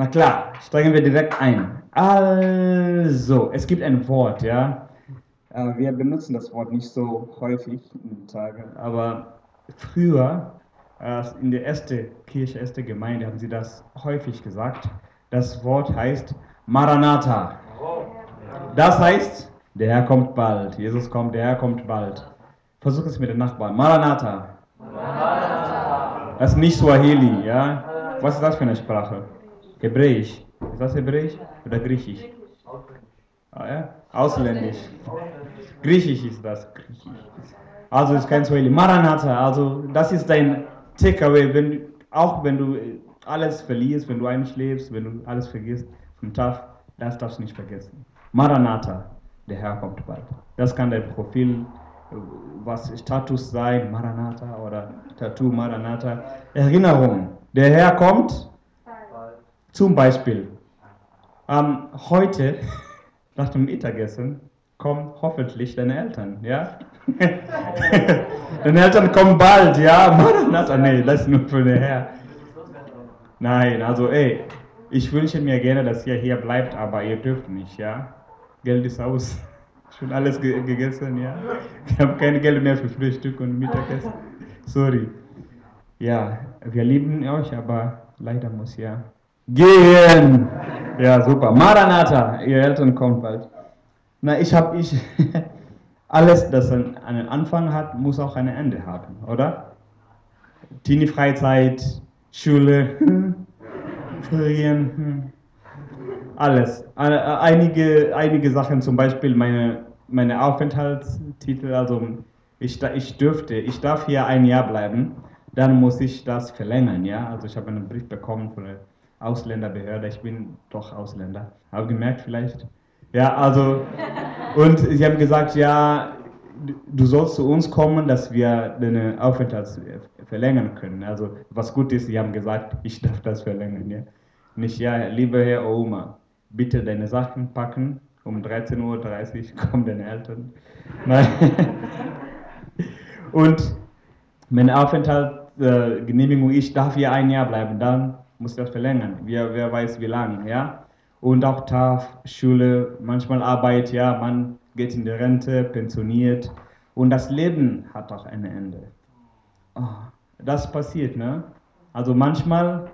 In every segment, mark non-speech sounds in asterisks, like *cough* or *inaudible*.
Na klar, steigen wir direkt ein. Also, es gibt ein Wort, ja. Äh, Wir benutzen das Wort nicht so häufig in den Tagen, aber früher äh, in der ersten Kirche, erste Gemeinde haben sie das häufig gesagt. Das Wort heißt Maranatha. Das heißt, der Herr kommt bald. Jesus kommt, der Herr kommt bald. Versuch es mit den Nachbarn. Maranatha. Das ist nicht Swahili, ja? Was ist das für eine Sprache? Hebräisch. Ist das Hebräisch oder Griechisch? Ah, ja? Ausländisch. Griechisch ist das. Griechisch. Also ist kein Swahili. Maranatha, also das ist dein Takeaway, wenn, auch wenn du alles verlierst, wenn du einschläfst, wenn du alles vergisst vom Tag, das darfst du nicht vergessen. Maranatha, der Herr kommt bald. Das kann dein Profil, was Status sein, Maranatha oder Tattoo Maranatha. Erinnerung, der Herr kommt zum Beispiel. Ähm, heute, *laughs* nach dem Mittagessen, kommen hoffentlich deine Eltern, ja? *laughs* deine Eltern kommen bald, ja? *laughs* Maranatha, nee, das ist nur für den Herr. Nein, also ey, ich wünsche mir gerne, dass ihr hier bleibt, aber ihr dürft nicht, ja? Geld ist aus. Schon alles ge gegessen, ja? Ich habe kein Geld mehr für Frühstück und Mittagessen. Sorry. Ja, wir lieben euch, aber leider muss ja gehen. Ja, super. Maranatha, ihr Eltern kommt bald. Na, ich habe ich *laughs* alles, das einen Anfang hat, muss auch ein Ende haben, oder? Teenie-Freizeit, Schule, *laughs* Ferien, hm. alles. Einige, einige Sachen, zum Beispiel meine, meine Aufenthaltstitel, also ich, ich dürfte, ich darf hier ein Jahr bleiben, dann muss ich das verlängern, ja. Also ich habe einen Brief bekommen von der Ausländerbehörde, ich bin doch Ausländer, habe gemerkt vielleicht. Ja, also, und sie haben gesagt, ja, du sollst zu uns kommen, dass wir deine Aufenthalt verlängern können. Also, was gut ist, sie haben gesagt, *laughs* ich darf das verlängern, ja. Nicht, ja, lieber Herr Oma, bitte deine Sachen packen, um 13.30 Uhr *laughs* kommen deine Eltern. Nein. *laughs* Und meine Aufenthaltsgenehmigung, äh, ich darf hier ein Jahr bleiben, dann muss das verlängern. Wer, wer weiß wie lange, ja. Und auch TAF, Schule, manchmal Arbeit, ja, man geht in die Rente, pensioniert. Und das Leben hat auch ein Ende. Oh, das passiert, ne? Also manchmal,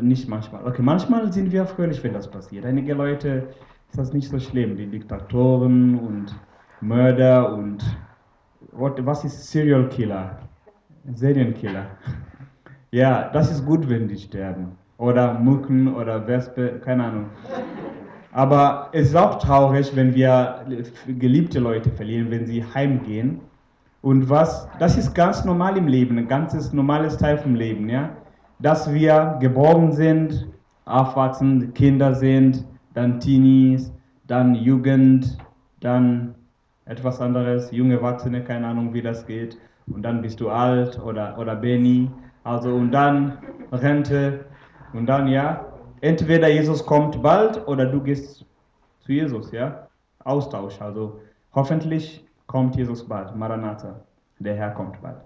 nicht manchmal, okay, manchmal sind wir fröhlich, wenn das passiert. Einige Leute ist das nicht so schlimm, die Diktatoren und Mörder und what, was ist Serial Killer? Serienkiller. Ja, das ist gut, wenn die sterben. Oder Mücken oder Wespe, keine Ahnung. Aber es ist auch traurig, wenn wir geliebte Leute verlieren, wenn sie heimgehen. Und was, das ist ganz normal im Leben, ein ganzes normales Teil vom Leben, ja. Dass wir geboren sind, aufwachsen, Kinder sind, dann Teenies, dann Jugend, dann etwas anderes, junge Erwachsene, keine Ahnung, wie das geht. Und dann bist du alt oder, oder Benny. Also, und dann Rente. Und dann, ja, entweder Jesus kommt bald oder du gehst zu Jesus, ja. Austausch. Also, hoffentlich kommt Jesus bald. Maranatha. Der Herr kommt bald.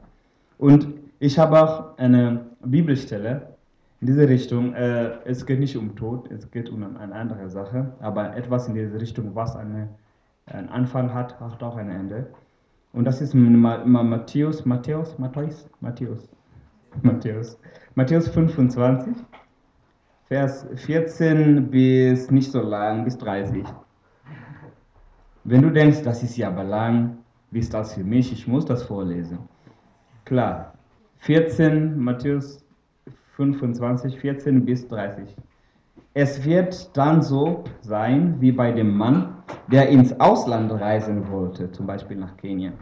Und ich habe auch eine Bibelstelle in diese Richtung. Äh, es geht nicht um Tod, es geht um eine andere Sache. Aber etwas in diese Richtung, was eine einen Anfang hat, hat auch ein Ende. Und das ist Ma- Ma- Matthäus, Matthäus, Matthäus, Matthäus, Matthäus, Matthäus 25, Vers 14 bis nicht so lang, bis 30. Wenn du denkst, das ist ja aber lang, wie ist das für mich? Ich muss das vorlesen. Klar, 14, Matthäus 25, 14 bis 30. Es wird dann so sein wie bei dem Mann, der ins Ausland reisen wollte, zum Beispiel nach Kenia.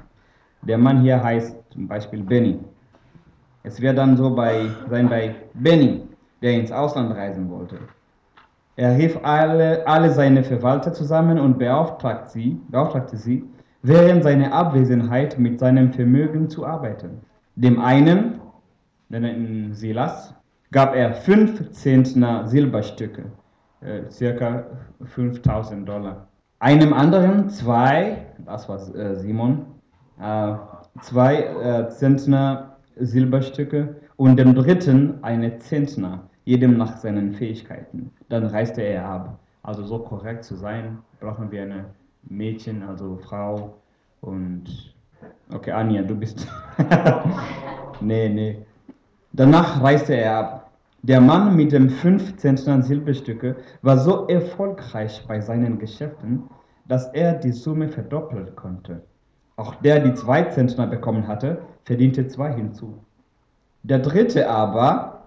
Der Mann hier heißt zum Beispiel Benny. Es wird dann so bei, sein bei Benny, der ins Ausland reisen wollte. Er rief alle, alle seine Verwalter zusammen und beauftragte sie, beauftragte sie, während seiner Abwesenheit mit seinem Vermögen zu arbeiten. Dem einen, den Silas, gab er fünf Zentner Silberstücke, äh, circa 5000 Dollar. Einem anderen zwei, das war äh, Simon, äh, zwei äh, Zentner Silberstücke und dem dritten eine Zentner, jedem nach seinen Fähigkeiten. Dann reiste er ab. Also so korrekt zu sein, brauchen wir eine Mädchen, also Frau und okay, Anja, du bist. *laughs* nee, nee. Danach reiste er ab. Der Mann mit dem 15. Silberstücke war so erfolgreich bei seinen Geschäften, dass er die Summe verdoppeln konnte. Auch der, die zwei Zentner bekommen hatte, verdiente zwei hinzu. Der dritte aber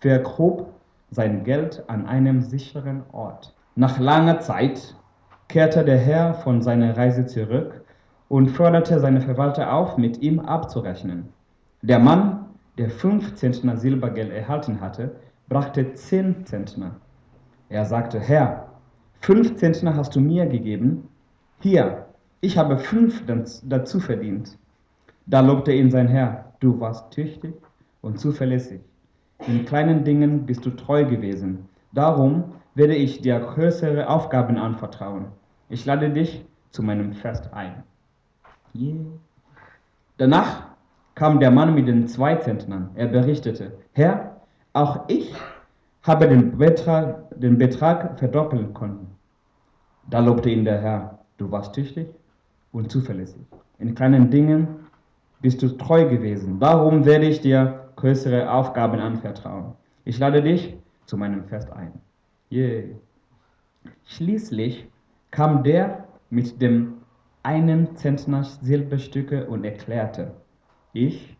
vergrub sein Geld an einem sicheren Ort. Nach langer Zeit kehrte der Herr von seiner Reise zurück und forderte seine Verwalter auf, mit ihm abzurechnen. Der Mann, der fünf Zentner Silbergeld erhalten hatte, brachte zehn Zentner. Er sagte, Herr, fünf Zentner hast du mir gegeben, hier, ich habe fünf dazu verdient. Da lobte ihn sein Herr, du warst tüchtig und zuverlässig. In kleinen Dingen bist du treu gewesen. Darum werde ich dir größere Aufgaben anvertrauen. Ich lade dich zu meinem Fest ein. Yeah. Danach kam der Mann mit den zwei Zentnern. Er berichtete, Herr, auch ich habe den Betrag, den Betrag verdoppeln können. Da lobte ihn der Herr, du warst tüchtig und zuverlässig. In kleinen Dingen bist du treu gewesen. Darum werde ich dir größere Aufgaben anvertrauen. Ich lade dich zu meinem Fest ein. Yeah. Schließlich kam der mit dem einen Zentner Silberstücke und erklärte, ich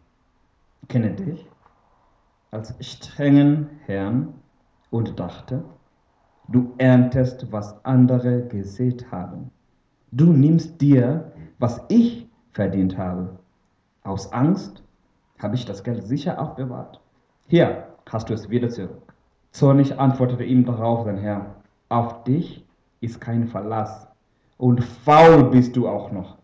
kenne dich als strengen Herrn und dachte, du erntest, was andere gesät haben. Du nimmst dir, was ich verdient habe. Aus Angst habe ich das Geld sicher aufbewahrt. Hier hast du es wieder zurück. Zornig antwortete ihm darauf sein Herr, auf dich ist kein Verlass und faul bist du auch noch.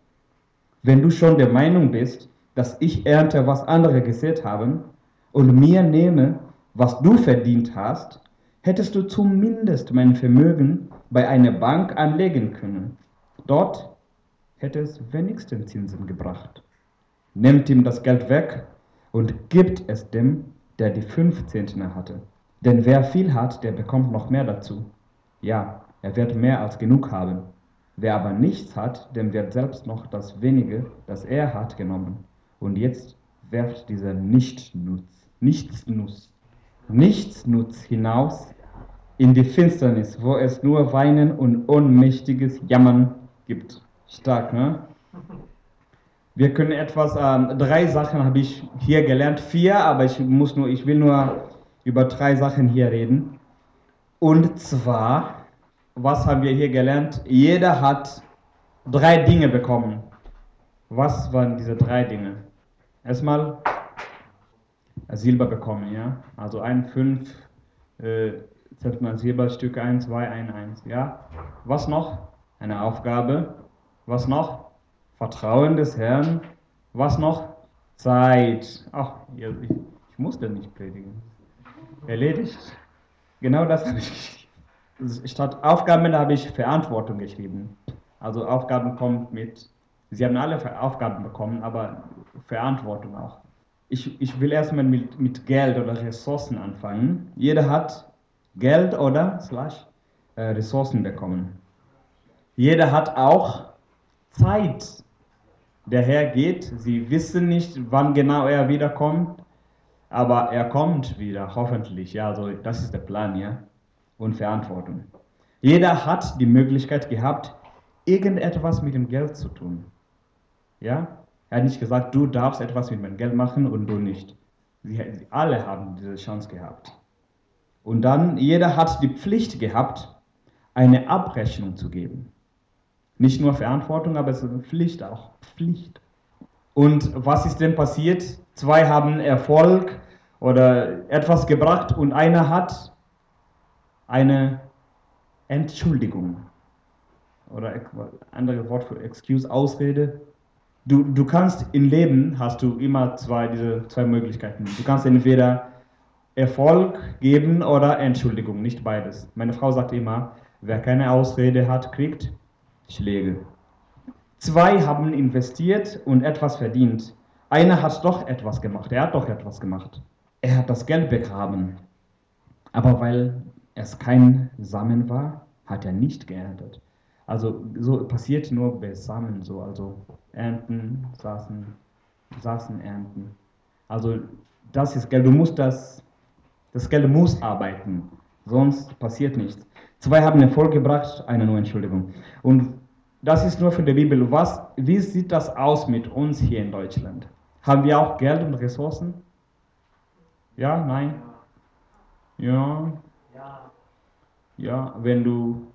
Wenn du schon der Meinung bist, dass ich ernte, was andere gesät haben und mir nehme, was du verdient hast, hättest du zumindest mein Vermögen bei einer Bank anlegen können. Dort hätte es wenigstens Zinsen gebracht. Nimmt ihm das Geld weg und gibt es dem, der die fünf Zentner hatte. Denn wer viel hat, der bekommt noch mehr dazu. Ja, er wird mehr als genug haben. Wer aber nichts hat, dem wird selbst noch das wenige, das er hat, genommen. Und jetzt werft dieser Nichtnutz, Nichtsnutz, Nichtsnutz hinaus in die Finsternis, wo es nur Weinen und ohnmächtiges Jammern gibt. Stark, ne? Wir können etwas, ähm, drei Sachen habe ich hier gelernt, vier, aber ich muss nur, ich will nur über drei Sachen hier reden. Und zwar, was haben wir hier gelernt? Jeder hat drei Dinge bekommen. Was waren diese drei Dinge? Erstmal Silber bekommen, ja. Also ein, fünf, äh, Silberstücke, ein, zwei, ein, eins, ja. Was noch? Eine Aufgabe. Was noch? Vertrauen des Herrn. Was noch? Zeit. Ach, ich, ich musste nicht predigen. Erledigt. Genau das habe ich. Statt Aufgaben habe ich Verantwortung geschrieben. Also Aufgaben kommt mit, Sie haben alle Aufgaben bekommen, aber Verantwortung auch. Ich, ich will erstmal mit, mit Geld oder Ressourcen anfangen. Jeder hat Geld oder slash, äh, Ressourcen bekommen. Jeder hat auch Zeit. Der Herr geht, sie wissen nicht, wann genau er wiederkommt, aber er kommt wieder, hoffentlich. Ja, also das ist der Plan, ja. Und Verantwortung. Jeder hat die Möglichkeit gehabt, irgendetwas mit dem Geld zu tun. Ja? Er hat nicht gesagt, du darfst etwas mit meinem Geld machen und du nicht. Sie, alle haben diese Chance gehabt. Und dann, jeder hat die Pflicht gehabt, eine Abrechnung zu geben. Nicht nur Verantwortung, aber es ist eine Pflicht auch. Pflicht. Und was ist denn passiert? Zwei haben Erfolg oder etwas gebracht und einer hat eine Entschuldigung. Oder andere Wort für Excuse, Ausrede. Du, du kannst im Leben, hast du immer zwei, diese zwei Möglichkeiten. Du kannst entweder Erfolg geben oder Entschuldigung, nicht beides. Meine Frau sagt immer, wer keine Ausrede hat, kriegt Schläge. Zwei haben investiert und etwas verdient. Einer hat doch etwas gemacht. Er hat doch etwas gemacht. Er hat das Geld begraben. Aber weil es kein Samen war, hat er nicht geerntet. Also so passiert nur bei Samen so, also ernten, saßen, saßen, ernten. Also das ist Geld, du musst das, das Geld muss arbeiten, sonst passiert nichts. Zwei haben Erfolg gebracht, eine nur Entschuldigung. Und das ist nur für die Bibel. Was, wie sieht das aus mit uns hier in Deutschland? Haben wir auch Geld und Ressourcen? Ja, nein? Ja. Ja, wenn du.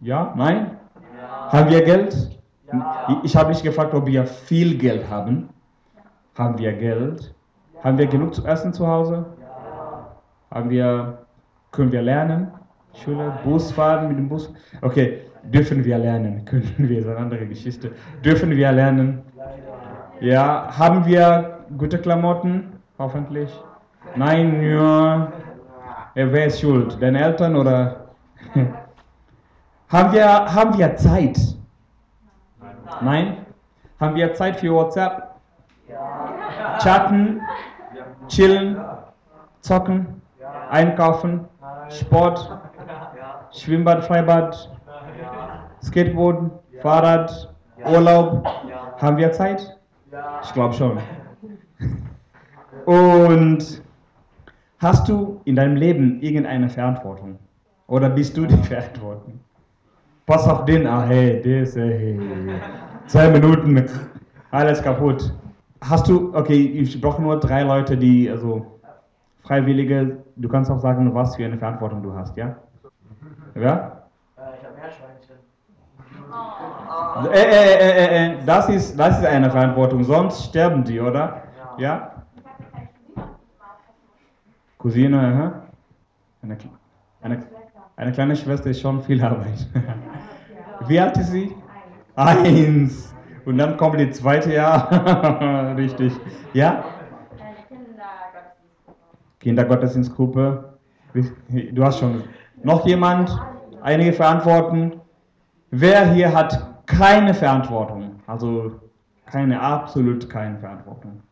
Ja, nein? Ja. Haben wir Geld? Ja. Ich habe mich gefragt, ob wir viel Geld haben. Haben wir Geld? Haben wir genug zu essen zu Hause? Ja. Haben wir, können wir lernen? Schule, Bus fahren mit dem Bus? Okay, dürfen wir lernen? *laughs* Können wir, ist eine andere Geschichte. Dürfen wir lernen? Ja, haben wir gute Klamotten? Hoffentlich. Nein, ja. Wer ist schuld? Deine Eltern oder? *laughs* haben, wir, haben wir Zeit? Nein? Haben wir Zeit für WhatsApp? Chatten? Chillen? Zocken? Einkaufen? Sport? Schwimmbad, Freibad? Skateboarden? Fahrrad? Urlaub? Haben wir Zeit? Ich glaube schon. Und Hast du in deinem Leben irgendeine Verantwortung? Oder bist du die *laughs* Verantwortung? Pass auf den, ah hey, das, hey, zwei Minuten, alles kaputt. Hast du, okay, ich brauche nur drei Leute, die, also Freiwillige, du kannst auch sagen, was für eine Verantwortung du hast, ja? Ja? Ich habe Meerschweinchen. Äh, äh, äh, äh, das, ist, das ist eine Verantwortung, sonst sterben die, oder? Ja? Cousine, aha. Eine, eine, eine kleine Schwester ist schon viel Arbeit. *laughs* Wie alt ist sie? Eins. Und dann kommt die zweite Jahr. *laughs* Richtig. Ja? Kindergottesdienstgruppe. Du hast schon noch jemand? Einige Verantworten. Wer hier hat keine Verantwortung? Also keine, absolut keine Verantwortung.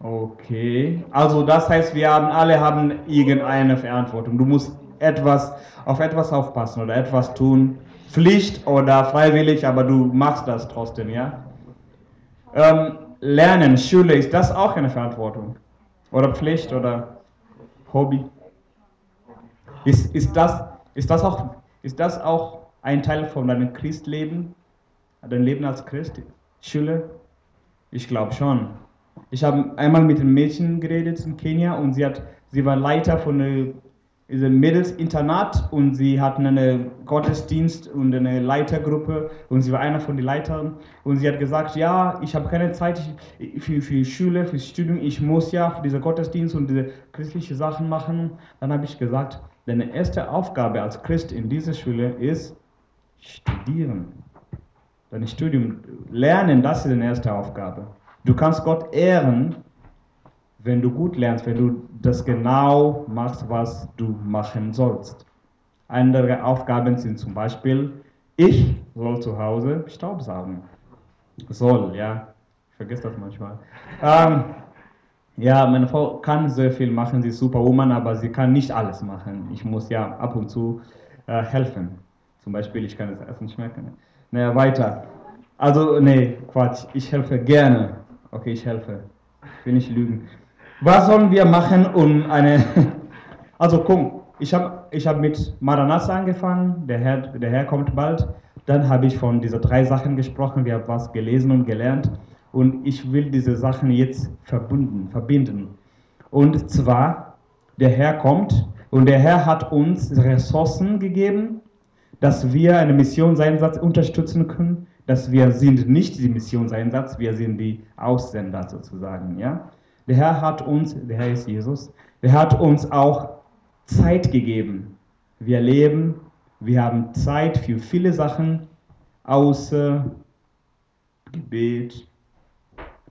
Okay, also das heißt, wir haben alle haben irgendeine Verantwortung. Du musst etwas auf etwas aufpassen oder etwas tun, Pflicht oder freiwillig, aber du machst das trotzdem, ja? Ähm, Lernen, Schule, ist das auch eine Verantwortung? Oder Pflicht oder Hobby? Ist, ist, das, ist, das auch, ist das auch ein Teil von deinem Christleben? Dein Leben als Christ? Schule? Ich glaube schon. Ich habe einmal mit einem Mädchen geredet in Kenia und sie, hat, sie war Leiter von einem Mädelsinternat und sie hatten einen Gottesdienst und eine Leitergruppe und sie war einer von den Leitern und sie hat gesagt, ja, ich habe keine Zeit für, für Schule, für Studium, ich muss ja für diese Gottesdienst und diese christlichen Sachen machen. Dann habe ich gesagt, deine erste Aufgabe als Christ in dieser Schule ist studieren. Dein Studium, lernen, das ist deine erste Aufgabe. Du kannst Gott ehren, wenn du gut lernst, wenn du das genau machst, was du machen sollst. Andere Aufgaben sind zum Beispiel, ich soll zu Hause Staub saugen. Soll, ja. Ich vergesse das manchmal. Ähm, ja, meine Frau kann sehr viel machen, sie ist Superwoman, aber sie kann nicht alles machen. Ich muss ja ab und zu äh, helfen. Zum Beispiel, ich kann das Essen schmecken. Naja, weiter. Also, nee, Quatsch, ich helfe gerne. Okay, ich helfe. Ich will nicht lügen. Was sollen wir machen, um eine. *laughs* Also komm, ich habe ich hab mit Maranatha angefangen, der Herr, der Herr kommt bald. Dann habe ich von diesen drei Sachen gesprochen, wir haben was gelesen und gelernt. Und ich will diese Sachen jetzt verbunden, verbinden. Und zwar, der Herr kommt und der Herr hat uns Ressourcen gegeben, dass wir eine Missionseinsatz unterstützen können dass wir sind nicht die Missionseinsatz, wir sind die Aussender sozusagen. Ja? Der Herr hat uns, der Herr ist Jesus, der hat uns auch Zeit gegeben. Wir leben, wir haben Zeit für viele Sachen, außer Gebet,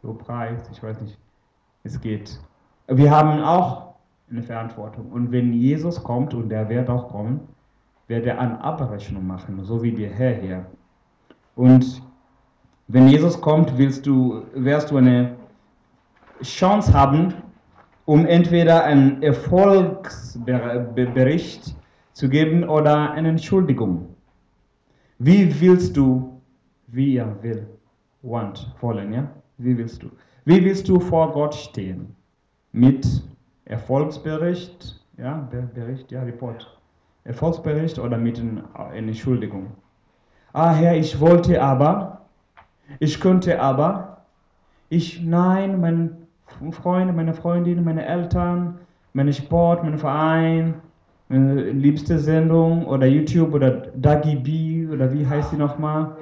Lobpreis, ich weiß nicht, es geht. Wir haben auch eine Verantwortung. Und wenn Jesus kommt, und der wird auch kommen, wird er eine Abrechnung machen, so wie der Herr hier. Und wenn Jesus kommt, willst du, wirst du eine Chance haben, um entweder einen Erfolgsbericht zu geben oder eine Entschuldigung. Wie willst du, wie er will, want, wollen, ja? Wie willst du? Wie willst du vor Gott stehen? Mit Erfolgsbericht, ja, Bericht, ja, Report. Erfolgsbericht oder mit einer Entschuldigung. Ah, Herr, ich wollte aber, ich könnte aber, ich, nein, meine Freunde, meine Freundin, meine Eltern, meine Sport, mein Verein, meine liebste Sendung oder YouTube oder Dagi B oder wie heißt sie nochmal?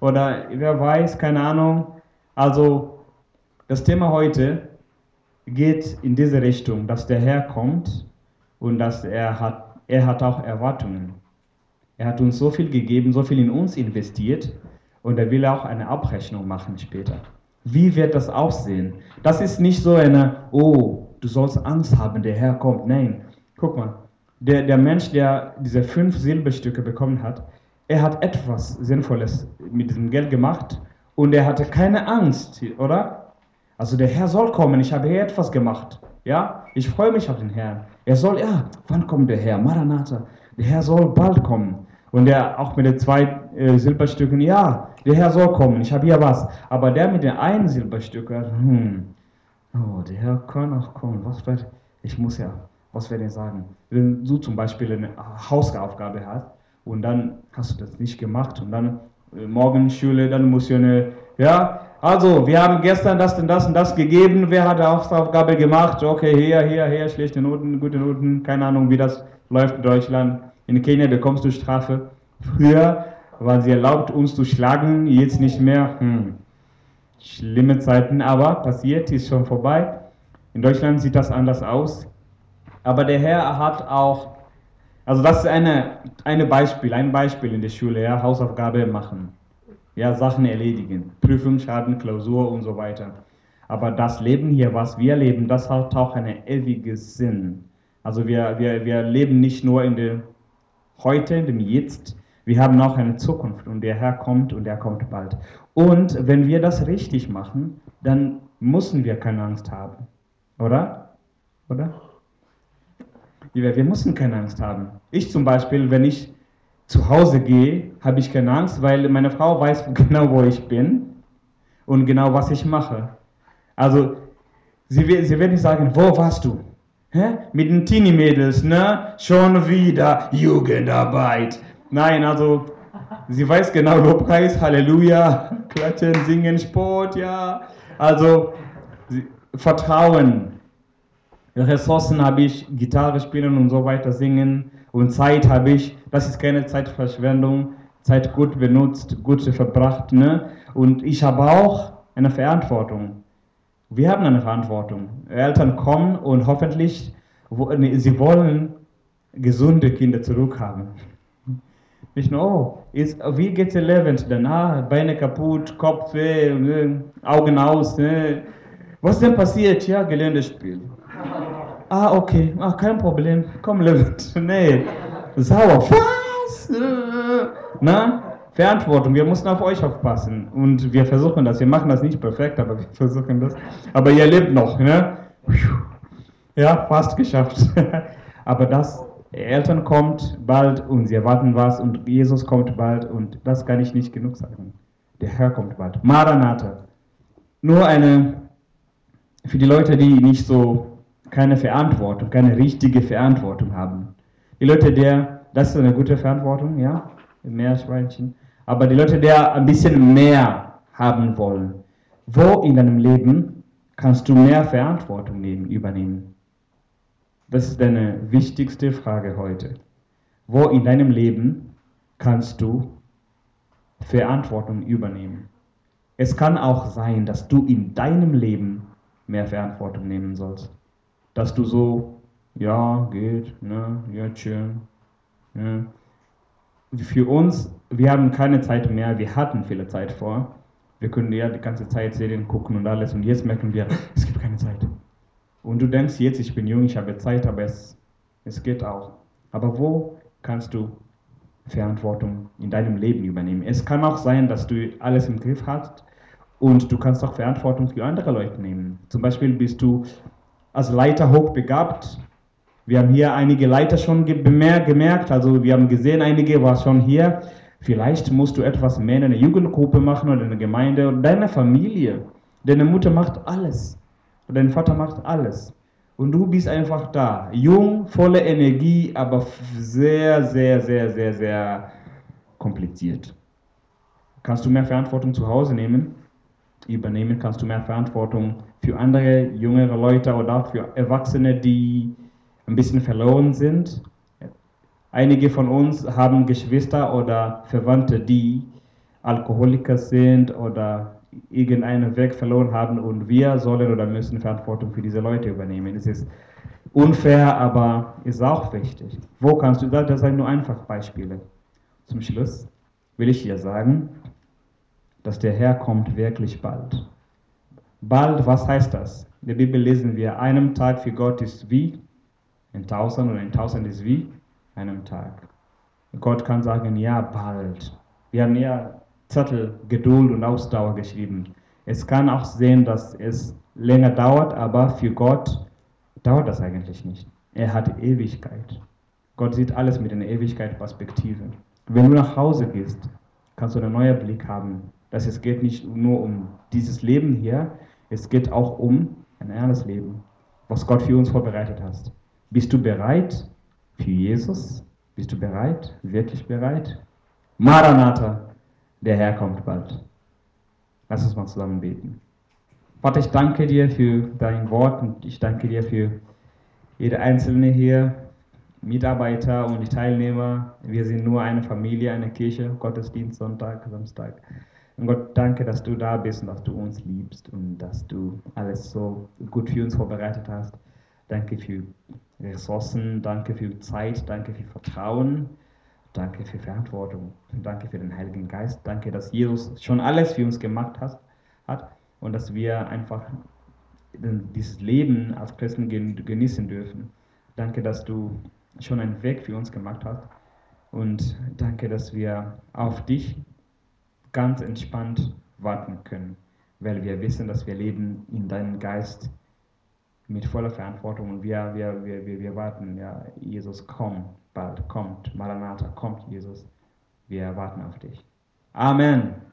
Oder wer weiß, keine Ahnung. Also, das Thema heute geht in diese Richtung, dass der Herr kommt und dass er hat, er hat auch Erwartungen. Er hat uns so viel gegeben, so viel in uns investiert und er will auch eine Abrechnung machen später. Wie wird das aussehen? Das ist nicht so eine, oh, du sollst Angst haben, der Herr kommt. Nein, guck mal, der, der Mensch, der diese fünf Silberstücke bekommen hat, er hat etwas Sinnvolles mit diesem Geld gemacht und er hatte keine Angst, oder? Also der Herr soll kommen, ich habe hier etwas gemacht. Ja, ich freue mich auf den Herrn. Er soll, ja, wann kommt der Herr? Maranatha. Der Herr soll bald kommen. Und der auch mit den zwei äh, Silberstücken, ja, der Herr soll kommen, ich habe hier was. Aber der mit den einen Silberstück, hm, oh, der Herr kann auch kommen. Was wird, ich muss ja, was werde ich sagen? Wenn du zum Beispiel eine Hausaufgabe hast und dann hast du das nicht gemacht und dann äh, morgen Schule, dann eine, ja, also, wir haben gestern das und das und das gegeben. Wer hat die Hausaufgabe gemacht? Okay, hier, hier, hier, schlechte Noten, gute Noten. Keine Ahnung, wie das läuft in Deutschland. In Kenia bekommst du Strafe. Früher war sie erlaubt, uns zu schlagen, jetzt nicht mehr. Hm. Schlimme Zeiten, aber passiert, ist schon vorbei. In Deutschland sieht das anders aus. Aber der Herr hat auch, also das ist eine, eine Beispiel, ein Beispiel in der Schule, ja, Hausaufgabe machen ja, Sachen erledigen. Prüfung, Schaden, Klausur und so weiter. Aber das Leben hier, was wir leben, das hat auch einen ewigen Sinn. Also wir, wir, wir leben nicht nur in dem Heute, in dem Jetzt, wir haben auch eine Zukunft und der Herr kommt und er kommt bald. Und wenn wir das richtig machen, dann müssen wir keine Angst haben. Oder? Oder? Wir müssen keine Angst haben. Ich zum Beispiel, wenn ich zu Hause gehe, habe ich keine Angst, weil meine Frau weiß *laughs* genau, wo ich bin und genau, was ich mache. Also, sie wird, sie wird nicht sagen, wo warst du? Hä? Mit den Teenie-Mädels, ne? Schon wieder Jugendarbeit. Nein, also, sie weiß genau, Lobpreis, Halleluja, *laughs* Klatschen, Singen, Sport, ja. Also, sie, Vertrauen. Ressourcen habe ich, Gitarre spielen und so weiter, singen und Zeit habe ich, das ist keine Zeitverschwendung, Zeit gut benutzt, gut verbracht. Ne? Und ich habe auch eine Verantwortung. Wir haben eine Verantwortung. Eltern kommen und hoffentlich, sie wollen gesunde Kinder zurückhaben. Nicht nur, oh, ist, wie geht's dir lebend? Dann, ah, Beine kaputt, Kopf weh, ne, Augen aus. Ne? Was denn passiert? Ja, Geländespiel. Ah, okay, ah, kein Problem, komm, lebend. Nee, sauer. Was? Na? Verantwortung, wir mussten auf euch aufpassen. Und wir versuchen das. Wir machen das nicht perfekt, aber wir versuchen das. Aber ihr lebt noch, ne? Ja, fast geschafft. *laughs* aber das, Eltern kommt bald und sie erwarten was und Jesus kommt bald und das kann ich nicht genug sagen. Der Herr kommt bald. Maranatha. Nur eine, für die Leute, die nicht so, keine Verantwortung, keine richtige Verantwortung haben. Die Leute, der, das ist eine gute Verantwortung, ja, Meerschweinchen. Aber die Leute, die ein bisschen mehr haben wollen, wo in deinem Leben kannst du mehr Verantwortung nehmen, übernehmen? Das ist deine wichtigste Frage heute. Wo in deinem Leben kannst du Verantwortung übernehmen? Es kann auch sein, dass du in deinem Leben mehr Verantwortung nehmen sollst. Dass du so ja, geht, ne, ja, schön. Ja. Für uns, wir haben keine Zeit mehr, wir hatten viele Zeit vor. Wir können ja die ganze Zeit Serien gucken und alles und jetzt merken wir, es gibt keine Zeit. Und du denkst jetzt, ich bin jung, ich habe Zeit, aber es, es geht auch. Aber wo kannst du Verantwortung in deinem Leben übernehmen? Es kann auch sein, dass du alles im Griff hast und du kannst auch Verantwortung für andere Leute nehmen. Zum Beispiel bist du als Leiter hochbegabt. Wir haben hier einige Leiter schon gemerkt, also wir haben gesehen, einige waren schon hier. Vielleicht musst du etwas mehr in einer Jugendgruppe machen oder in der Gemeinde oder deiner Familie. Deine Mutter macht alles. Oder dein Vater macht alles. Und du bist einfach da. Jung, voller Energie, aber sehr, sehr, sehr, sehr, sehr kompliziert. Kannst du mehr Verantwortung zu Hause nehmen? Übernehmen kannst du mehr Verantwortung für andere jüngere Leute oder auch für Erwachsene, die ein bisschen verloren sind. Einige von uns haben Geschwister oder Verwandte, die Alkoholiker sind oder irgendeinen Weg verloren haben und wir sollen oder müssen Verantwortung für diese Leute übernehmen. Es ist unfair, aber ist auch wichtig. Wo kannst du, das sind nur einfach Beispiele. Zum Schluss will ich dir sagen, dass der Herr kommt wirklich bald. Bald, was heißt das? In der Bibel lesen wir, einem Tag für Gott ist wie ein Tausend und ein Tausend ist wie einem Tag. Gott kann sagen, ja, bald. Wir haben ja Zettel Geduld und Ausdauer geschrieben. Es kann auch sehen, dass es länger dauert, aber für Gott dauert das eigentlich nicht. Er hat Ewigkeit. Gott sieht alles mit einer Ewigkeit-Perspektive. Wenn du nach Hause gehst, kannst du einen neuen Blick haben, dass es geht nicht nur um dieses Leben hier, es geht auch um ein ehrliches Leben, was Gott für uns vorbereitet hat. Bist du bereit für Jesus? Bist du bereit? Wirklich bereit? Maranatha, der Herr kommt bald. Lass uns mal zusammen beten. Vater, ich danke dir für dein Wort und ich danke dir für jede Einzelne hier, Mitarbeiter und die Teilnehmer. Wir sind nur eine Familie, eine Kirche, Gottesdienst, Sonntag, Samstag. Und Gott, danke, dass du da bist und dass du uns liebst und dass du alles so gut für uns vorbereitet hast. Danke für Ressourcen, danke für Zeit, danke für Vertrauen. Danke für Verantwortung. Danke für den Heiligen Geist. Danke, dass Jesus schon alles für uns gemacht hat, hat und dass wir einfach dieses Leben als Christen genießen dürfen. Danke, dass du schon einen Weg für uns gemacht hast. Und danke, dass wir auf dich ganz entspannt warten können, weil wir wissen, dass wir leben in deinem Geist mit voller Verantwortung und wir, wir, wir, wir, wir warten, ja, Jesus, komm bald, kommt, Maranatha, kommt, Jesus, wir warten auf dich. Amen.